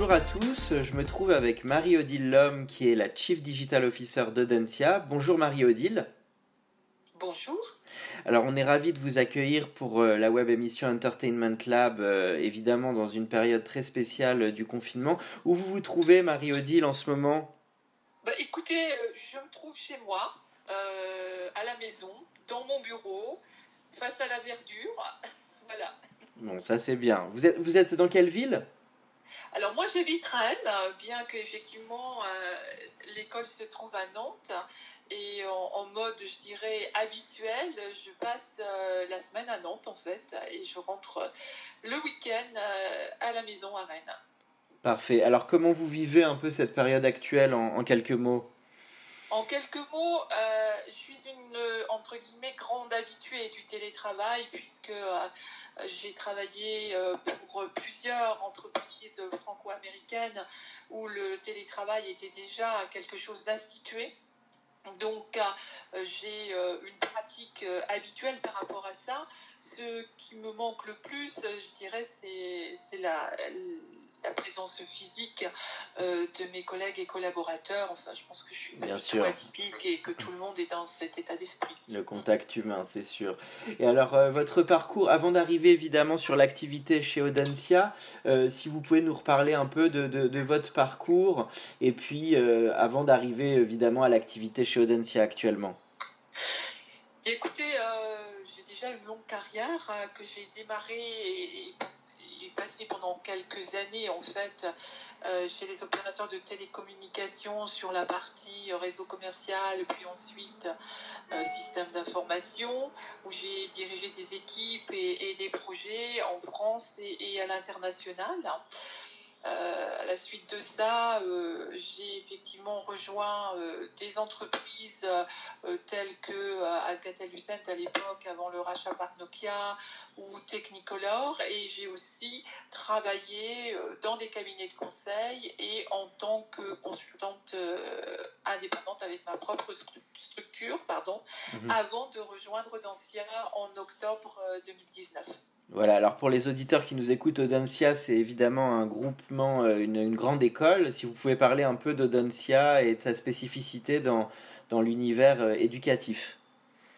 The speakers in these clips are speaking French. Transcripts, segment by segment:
Bonjour à tous, je me trouve avec Marie-Odile Lhomme qui est la Chief Digital Officer d'Audencia. Bonjour Marie-Odile. Bonjour. Alors on est ravi de vous accueillir pour euh, la web émission Entertainment Lab, euh, évidemment dans une période très spéciale euh, du confinement. Où vous vous trouvez Marie-Odile en ce moment? Bah, écoutez, je me trouve chez moi, à la maison, dans mon bureau, face à la verdure. voilà. Bon ça c'est bien. Vous êtes, vous êtes dans quelle ville? Alors moi j'habite Rennes, bien que effectivement euh, l'école se trouve à Nantes. Et en, mode, je dirais, habituel, je passe euh, la semaine à Nantes en fait. Et je rentre euh, le week-end euh, à la maison à Rennes. Parfait. Alors comment vous vivez un peu cette période actuelle en quelques mots? En quelques mots, euh, je suis une euh, entre guillemets grande habituée du télétravail puisque euh, j'ai travaillé pour plusieurs entreprises franco-américaines où le télétravail était déjà quelque chose d'institué. Donc j'ai une pratique habituelle par rapport à ça. Ce qui me manque le plus, je dirais, c'est la, la présence physique euh, de mes collègues et collaborateurs. Enfin, je pense que je suis Bien sûr. atypique et que tout le monde est dans cet état d'esprit. Le contact humain, c'est sûr. Et alors, euh, votre parcours, avant d'arriver évidemment sur l'activité chez Audencia, euh, si vous pouvez nous reparler un peu de, de- de votre parcours, et puis avant d'arriver évidemment à l'activité chez Audencia actuellement. Écoutez, j'ai déjà une longue carrière que j'ai démarrée et, et, et passée pendant quelques années en fait euh, chez les opérateurs de télécommunications sur la partie réseau commercial, puis ensuite euh, système d'information, où j'ai dirigé des équipes et, des projets en France et à l'international. Euh, à la suite de ça, euh, j'ai effectivement rejoint euh, des entreprises telles que Alcatel-Lucent à l'époque, avant le rachat par Nokia, ou Technicolor, et j'ai aussi travaillé dans des cabinets de conseil et en tant que consultante indépendante avec ma propre stru- structure, pardon, Mhm. avant de rejoindre Dancia en octobre euh, 2019. Voilà, alors pour les auditeurs qui nous écoutent, Audencia, c'est évidemment un groupement, euh, une, grande école. Si vous pouvez parler un peu d'Audencia et de sa spécificité dans, l'univers euh, éducatif.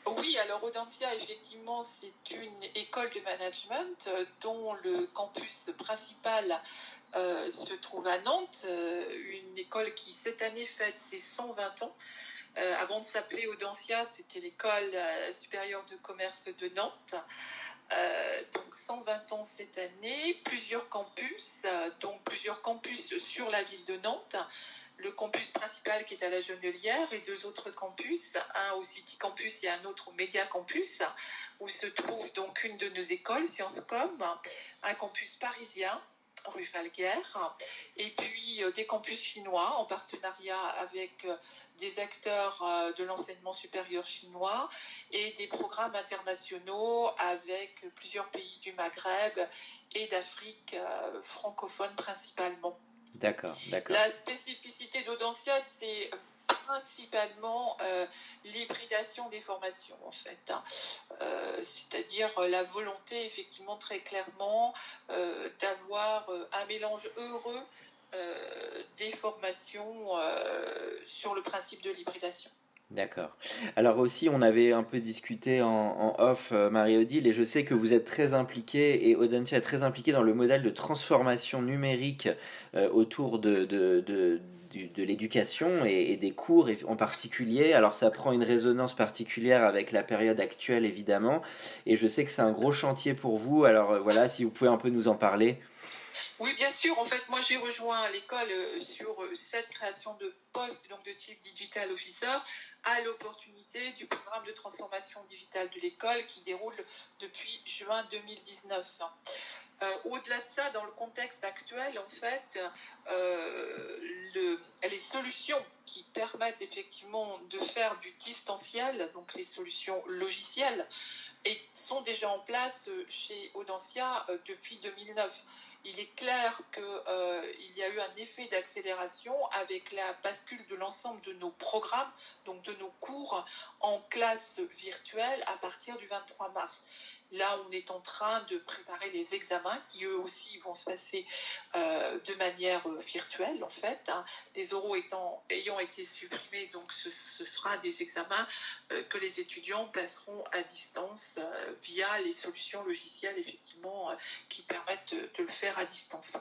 Oui, alors Audencia, effectivement, c'est une école de management euh, dont le campus principal se trouve à Nantes, une école qui cette année fête ses 120 ans. Avant de s'appeler Audencia, c'était l'école supérieure de commerce de Nantes. Euh, donc 120 ans cette année, plusieurs campus, euh, donc plusieurs campus sur la ville de Nantes. Le campus principal qui est à la Genelière et deux autres campus, un au City Campus et un autre au Média Campus, où se trouve donc une de nos écoles, Sciences Com, un campus parisien rue Falguère, et puis euh, des campus chinois en partenariat avec euh, des acteurs euh, de l'enseignement supérieur chinois et des programmes internationaux avec plusieurs pays du Maghreb et d'Afrique francophone principalement. D'accord, d'accord. La spécificité d'Audencia, c'est principalement euh, l'hybridation des formations, en fait. Euh, C'est-à-dire euh, la volonté, effectivement, très clairement, euh, d'avoir un mélange heureux des formations sur le principe de l'hybridation. D'accord. Alors aussi, on avait un peu discuté en, off, Marie-Odile, et je sais que vous êtes très impliquée, et Audencia est très impliquée dans le modèle de transformation numérique autour de, de l'éducation et, et des cours en particulier. Alors ça prend une résonance particulière avec la période actuelle, évidemment, et je sais que c'est un gros chantier pour vous. Alors euh, voilà, si vous pouvez un peu nous en parler. Oui, bien sûr. En fait, moi, j'ai rejoint l'école euh, sur euh, cette création de poste donc de type digital officer à l'opportunité du programme de transformation digitale de l'école qui déroule depuis juin 2019. Euh, au-delà de ça, dans le contexte actuel, en fait, les solutions qui permettent effectivement de faire du distanciel, donc les solutions logicielles, sont déjà en place chez Audencia depuis 2009 il est clair qu'il euh, y a eu un effet d'accélération avec la bascule de l'ensemble de nos programmes, donc de nos cours en classe virtuelle à partir du 23 mars. Là, on est en train de préparer les examens qui eux aussi vont se passer euh, de manière euh, virtuelle en fait. Hein. Les oraux étant, ayant été supprimés, donc ce, sera des examens euh, que les étudiants passeront à distance via les solutions logicielles effectivement qui permettent de, le faire à distance.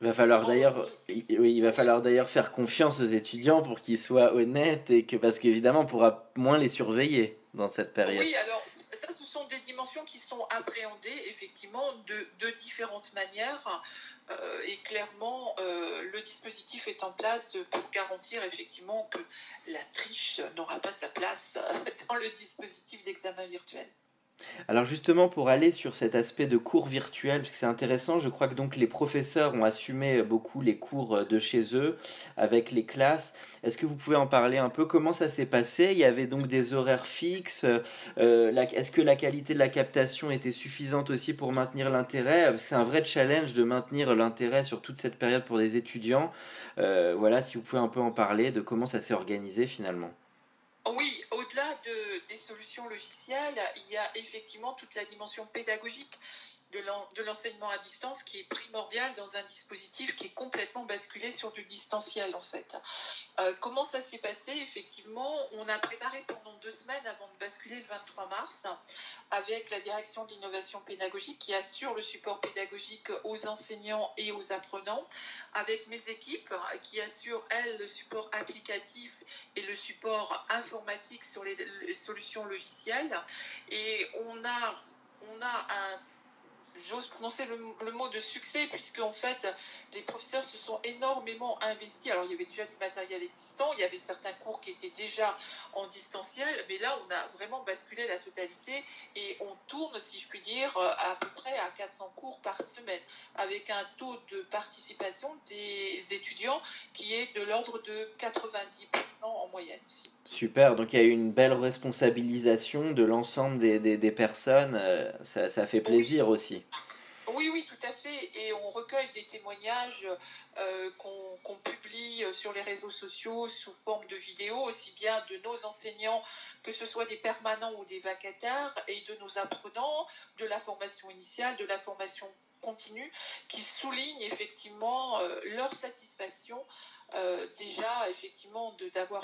Il va falloir d'ailleurs, il va falloir d'ailleurs faire confiance aux étudiants pour qu'ils soient honnêtes et que parce qu'évidemment on pourra moins les surveiller dans cette période. Oui, alors des dimensions qui sont appréhendées effectivement de, différentes manières euh, et clairement euh, le dispositif est en place pour garantir effectivement que la triche n'aura pas sa place dans le dispositif d'examen virtuel. Alors justement, pour aller sur cet aspect de cours virtuel, parce que c'est intéressant, je crois que donc les professeurs ont assumé beaucoup les cours de chez eux avec les classes. Est-ce que vous pouvez en parler un peu? Comment ça s'est passé? Il y avait donc des horaires fixes. Euh, est-ce que la qualité de la captation était suffisante aussi pour maintenir l'intérêt? C'est un vrai challenge de maintenir l'intérêt sur toute cette période pour des étudiants. Euh, voilà, si vous pouvez un peu en parler de comment ça s'est organisé finalement. Oui, des solutions logicielles, il y a effectivement toute la dimension pédagogique de l'enseignement à distance qui est primordial dans un dispositif qui est complètement basculé sur du distanciel en fait. Euh, comment ça s'est passé? Effectivement, on a préparé pendant deux semaines avant de basculer le 23 mars avec la direction d'innovation pédagogique qui assure le support pédagogique aux enseignants et aux apprenants, avec mes équipes qui assurent elles le support applicatif et le support informatique sur les, solutions logicielles. Et on a on a un j'ose prononcer le, mot de succès, puisque en fait, les professeurs se sont énormément investis. Alors, il y avait déjà du matériel existant, il y avait certains cours qui étaient déjà en distanciel, mais là, on a vraiment basculé la totalité et on tourne, si je puis dire, à peu près à 400 cours par semaine, avec un taux de participation des étudiants qui est de l'ordre de 90% en moyenne aussi. Super, donc il y a eu une belle responsabilisation de l'ensemble des, des, personnes, euh, ça, ça, fait plaisir aussi. Oui, oui, tout à fait, et on recueille des témoignages euh, qu'on publie sur les réseaux sociaux sous forme de vidéos, aussi bien de nos enseignants, que ce soit des permanents ou des vacataires, et de nos apprenants, de la formation initiale, de la formation continue, qui soulignent effectivement euh, leur satisfaction déjà effectivement d'avoir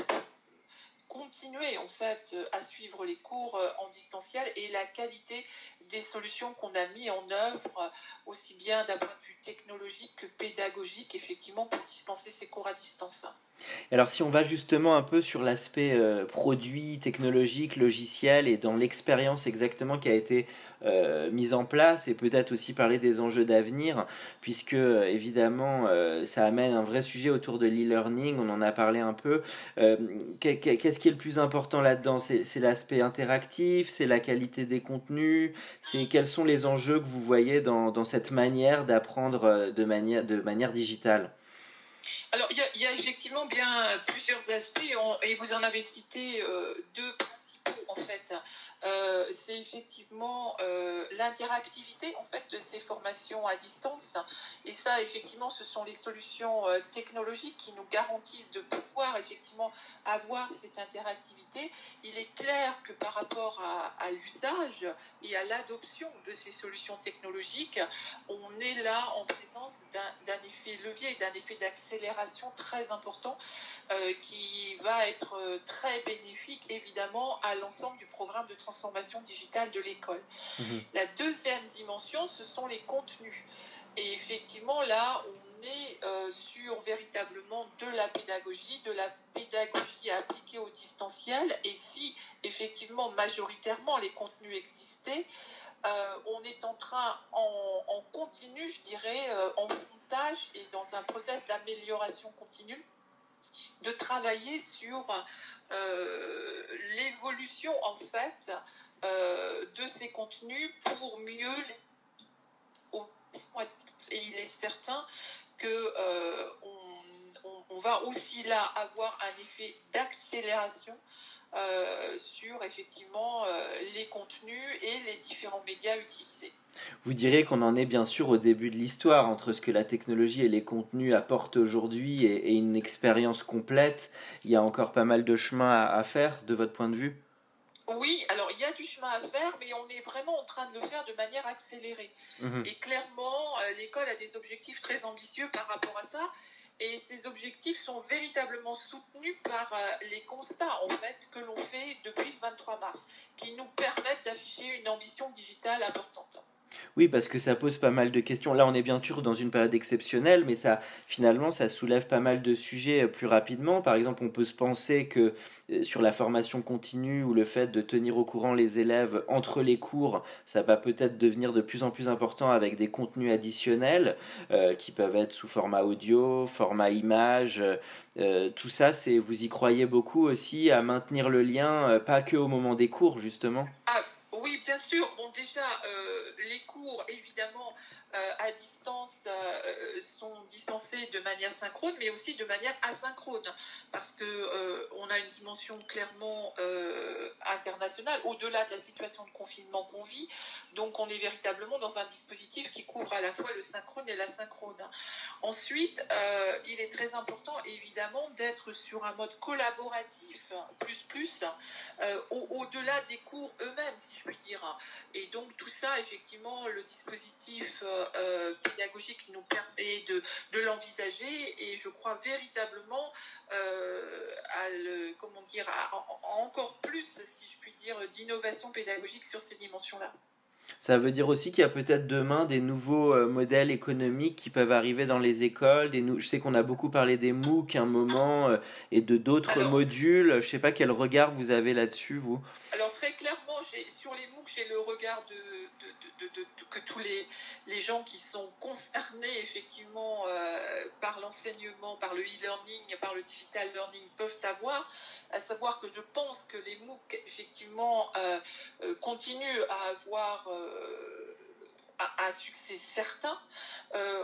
continuer en fait euh, à suivre les cours euh, en distanciel et la qualité des solutions qu'on a mis en œuvre euh, aussi bien d'un point de vue technologique que pédagogique effectivement pour dispenser ces cours à distance. Alors si on va justement un peu sur l'aspect produit, technologique, logiciel et dans l'expérience exactement qui a été euh, mise en place et peut-être aussi parler des enjeux d'avenir, puisque euh, évidemment euh, ça amène un vrai sujet autour de l'e-learning, on en a parlé un peu. Qu'est-ce qui est le plus important là-dedans? C'est l'aspect interactif, c'est la qualité des contenus, c'est quels sont les enjeux que vous voyez dans, dans cette manière d'apprendre de manière, de manière digitale? Alors, il y, a effectivement bien plusieurs aspects, et vous en avez cité deux principaux en fait. Euh, c'est effectivement euh, l'interactivité en fait de ces formations à distance. Et ça, effectivement, ce sont les solutions euh, technologiques qui nous garantissent de pouvoir effectivement avoir cette interactivité. Il est clair que par rapport à, l'usage et à l'adoption de ces solutions technologiques, on est là en présence d'un effet levier, d'un effet d'accélération très important qui va être très bénéfique évidemment à l'ensemble du programme de transformation digitale de l'école. Mhm. La deuxième dimension, ce sont les contenus. Et effectivement, là, on est sur véritablement de la pédagogie, de la pédagogie appliquée au distanciel. Et si effectivement majoritairement les contenus existaient, on est en train, en, continu, je dirais, en montage et dans un process continue, de travailler sur l'évolution en fait euh, de ces contenus pour mieux les... Et il est certain que euh, on, va aussi là avoir un effet d'accélération euh, sur effectivement les contenus et les différents médias utilisés. Vous direz qu'on en est bien sûr au début de l'histoire entre ce que la technologie et les contenus apportent aujourd'hui et, une expérience complète. Il y a encore pas mal de chemin à faire de votre point de vue? Oui, alors il y a du chemin à faire, mais on est vraiment en train de le faire de manière accélérée. Mhm. Et clairement, euh, l'école a des objectifs très ambitieux par rapport à ça. Et ces objectifs sont véritablement soutenus par euh, les constats en fait que l'on fait depuis le 23 mars, qui nous permettent d'afficher une ambition digitale importante. Oui, parce que ça pose pas mal de questions. Là, on est bien sûr dans une période exceptionnelle, mais ça, finalement, ça soulève pas mal de sujets euh, plus rapidement. Par exemple, on peut se penser que euh, sur la formation continue ou le fait de tenir au courant les élèves entre les cours, ça va peut-être devenir de plus en plus important avec des contenus additionnels euh, qui peuvent être sous format audio, format image. tout ça, c'est vous y croyez beaucoup aussi à maintenir le lien, pas que au moment des cours, justement? Ah, oui, bien sûr. Bon, déjà, euh, les cours, évidemment, euh, à distance euh, sont dispensés de manière synchrone, mais aussi de manière asynchrone, parce que on a une dimension clairement internationale, au-delà de la situation de confinement qu'on vit. Donc, on est véritablement dans un dispositif qui couvre à la fois le synchrone et l'asynchrone. Ensuite, il est très important, évidemment, d'être sur un mode collaboratif, plus plus, au-delà des cours eux-mêmes, si je puis dire. Et donc, tout ça, effectivement, le dispositif euh, pédagogique nous permet de, de l'envisager et je crois véritablement euh, à, le, comment dire, encore plus, si je puis dire, d'innovation pédagogique sur ces dimensions-là. Ça veut dire aussi qu'il y a peut-être demain des nouveaux euh, modèles économiques qui peuvent arriver dans les écoles. Des Je sais qu'on a beaucoup parlé des MOOC à un moment et de d'autres modules. Je ne sais pas quel regard vous avez là-dessus, vous. Alors très clairement, sur les MOOC, j'ai le regard de, que tous les, les, gens qui sont concernés effectivement euh, par l'enseignement, par le e-learning, par le digital learning peuvent avoir, à savoir que je pense que les MOOC effectivement euh, euh, continuent à avoir un, succès certain,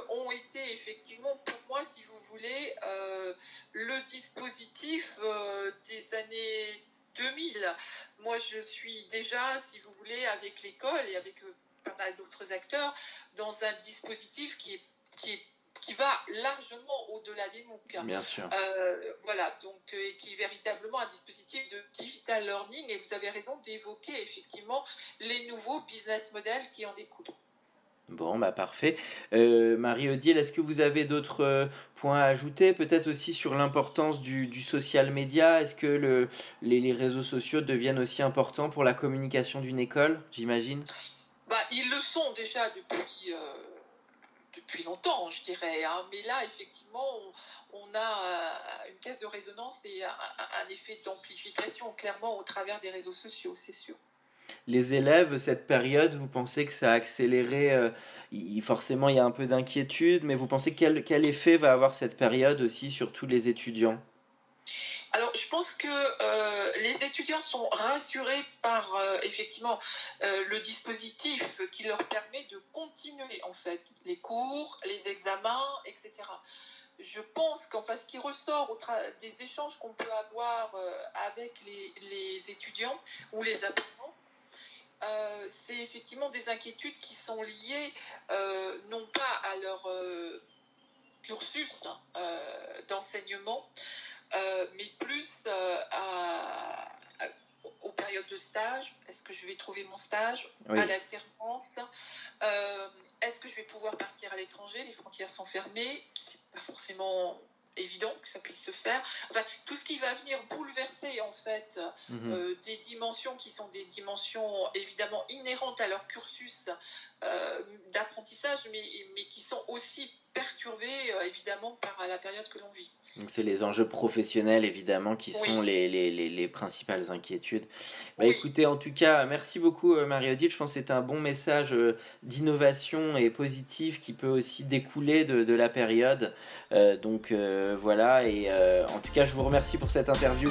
ont été effectivement pour moi, si vous voulez, le dispositif des années 2000. Moi, je suis déjà, si vous voulez, avec l'école et avec pas mal d'autres acteurs dans un dispositif qui est, qui est qui va largement au-delà des MOOC. Bien sûr. Euh, voilà, donc euh, qui est véritablement un dispositif de digital learning et vous avez raison d'évoquer effectivement les nouveaux business models qui en découlent. Bon, bah parfait. Euh, Marie-Odile, est-ce que vous avez d'autres euh, points à ajouter Peut-être aussi sur l'importance du, du, social media? Est-ce que le, les, les, réseaux sociaux deviennent aussi importants pour la communication d'une école, j'imagine? Bah, Ils le sont déjà depuis, euh, depuis longtemps, je dirais. Hein. Mais là, effectivement, on, a une caisse de résonance et un, un effet d'amplification, clairement, au travers des réseaux sociaux, c'est sûr les élèves, cette période, vous pensez que ça a accéléré euh, Forcément, il y a un peu d'inquiétude, mais vous pensez quel, quel effet va avoir cette période aussi sur tous les étudiants? Alors, je pense que euh, les étudiants sont rassurés par euh, effectivement le dispositif qui leur permet de continuer en fait les cours, les examens, etc. Je pense qu'en fait, ce qui ressort des échanges qu'on peut avoir avec les, étudiants ou les apprenants, euh, c'est effectivement des inquiétudes qui sont liées euh, non pas à leur euh, cursus d'enseignement, mais plus aux périodes de stage. Est-ce que je vais trouver mon stage à l'alternance Est-ce que je vais pouvoir partir à l'étranger? Les frontières sont fermées. C'est pas forcément évident que ça puisse se faire. Enfin, tout ce qui va venir bouleverser en fait Mhm. euh, des dimensions qui sont des dimensions évidemment inhérentes à leur cursus euh, d'apprentissage, mais, mais qui sont aussi perturbées euh, évidemment par la période que l'on vit. Donc c'est les enjeux professionnels évidemment qui Oui. sont les, les, les, les principales inquiétudes. Bah Oui. écoutez, en tout cas, merci beaucoup euh, Marie-Odile. Je pense que c'est un bon message euh, d'innovation et positif qui peut aussi découler de, de la période. Euh, donc euh, voilà, et euh, en tout cas, je vous remercie pour cette interview.